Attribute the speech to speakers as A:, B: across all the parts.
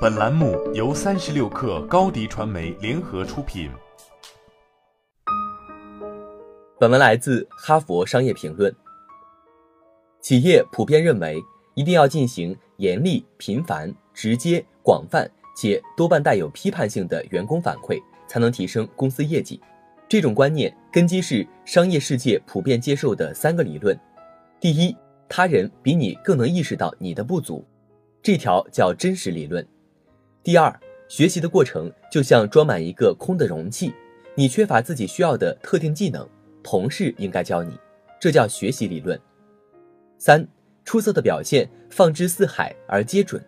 A: 本栏目由三十六氪高低传媒联合出品。
B: 本文来自《哈佛商业评论》。企业普遍认为，一定要进行严厉、频繁、直接、广泛且多半带有批判性的员工反馈，才能提升公司业绩。这种观念根基是商业世界普遍接受的三个理论：第一，他人比你更能意识到你的不足，这条叫真实理论。第二，学习的过程就像装满一个空的容器，你缺乏自己需要的特定技能，同事应该教你，这叫学习理论。三，出色的表现放之四海而皆准，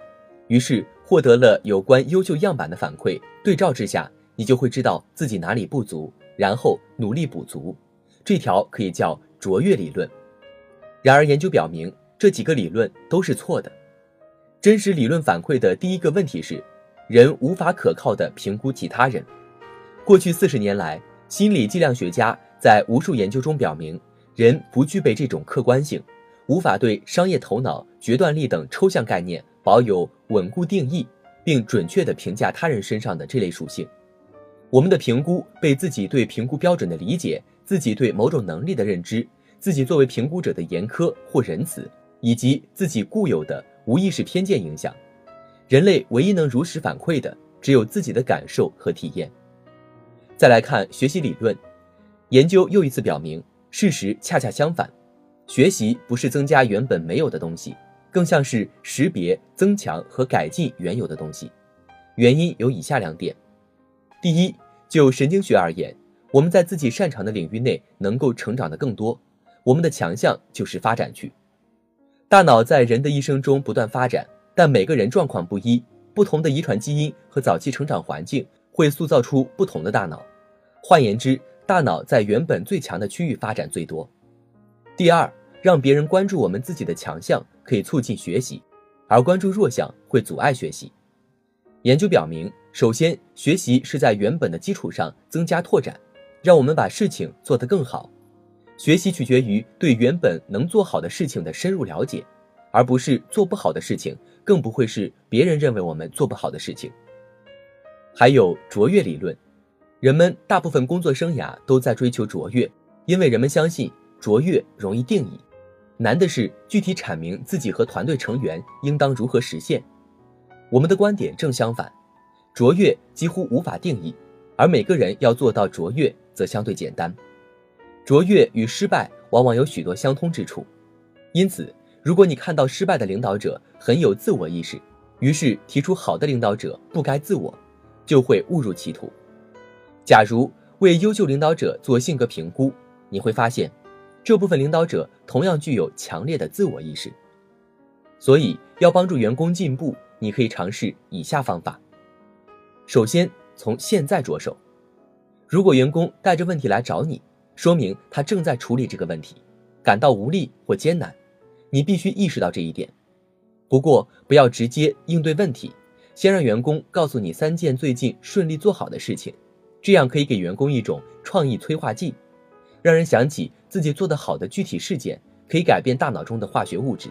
B: 于是获得了有关优秀样板的反馈，对照之下，你就会知道自己哪里不足，然后努力补足。这条可以叫卓越理论。然而，研究表明这几个理论都是错的。真实理论反馈的第一个问题是。人无法可靠地评估其他人。过去四十年来，心理计量学家在无数研究中表明，人不具备这种客观性，无法对商业头脑、决断力等抽象概念保有稳固定义，并准确地评价他人身上的这类属性。我们的评估被自己对评估标准的理解、自己对某种能力的认知、自己作为评估者的严苛或仁慈，以及自己固有的无意识偏见影响。人类唯一能如实反馈的，只有自己的感受和体验。再来看学习理论，研究又一次表明，事实恰恰相反。学习不是增加原本没有的东西，更像是识别、增强和改进原有的东西。原因有以下两点：第一，就神经学而言，我们在自己擅长的领域内能够成长的更多，我们的强项就是发展去。大脑在人的一生中不断发展。但每个人状况不一，不同的遗传基因和早期成长环境会塑造出不同的大脑。换言之，大脑在原本最强的区域发展最多。第二，让别人关注我们自己的强项可以促进学习，而关注弱项会阻碍学习。研究表明，首先，学习是在原本的基础上增加拓展，让我们把事情做得更好。学习取决于对原本能做好的事情的深入了解，而不是做不好的事情。更不会是别人认为我们做不好的事情。还有卓越理论，人们大部分工作生涯都在追求卓越，因为人们相信卓越容易定义，难的是具体阐明自己和团队成员应当如何实现。我们的观点正相反，卓越几乎无法定义，而每个人要做到卓越则相对简单。卓越与失败往往有许多相通之处，因此。如果你看到失败的领导者很有自我意识，于是提出好的领导者不该自我，就会误入歧途。假如为优秀领导者做性格评估，你会发现，这部分领导者同样具有强烈的自我意识。所以，要帮助员工进步，你可以尝试以下方法：首先，从现在着手。如果员工带着问题来找你，说明他正在处理这个问题，感到无力或艰难。你必须意识到这一点，不过不要直接应对问题，先让员工告诉你三件最近顺利做好的事情，这样可以给员工一种创意催化剂，让人想起自己做得好的具体事件，可以改变大脑中的化学物质，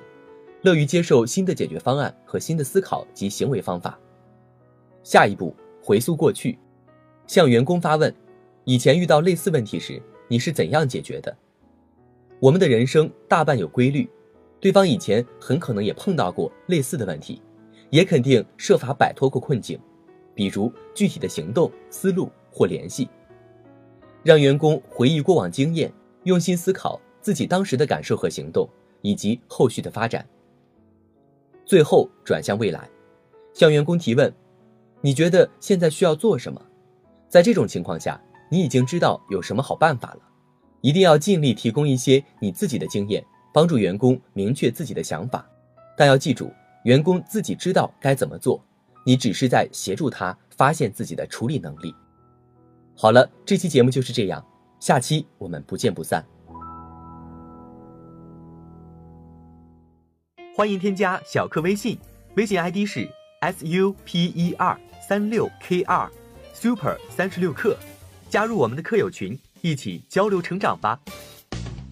B: 乐于接受新的解决方案和新的思考及行为方法。下一步，回溯过去，向员工发问：以前遇到类似问题时，你是怎样解决的？我们的人生大半有规律。对方以前很可能也碰到过类似的问题，也肯定设法摆脱过困境，比如具体的行动、思路或联系。让员工回忆过往经验，用心思考自己当时的感受和行动，以及后续的发展。最后转向未来，向员工提问：你觉得现在需要做什么？在这种情况下，你已经知道有什么好办法了。一定要尽力提供一些你自己的经验。帮助员工明确自己的想法，但要记住，员工自己知道该怎么做，你只是在协助他发现自己的处理能力。好了，这期节目就是这样，下期我们不见不散。欢迎添加小课微信，微信 ID 是 s u p e r 三六 k 二 super 三十六课，加入我们的课友群，一起交流成长吧。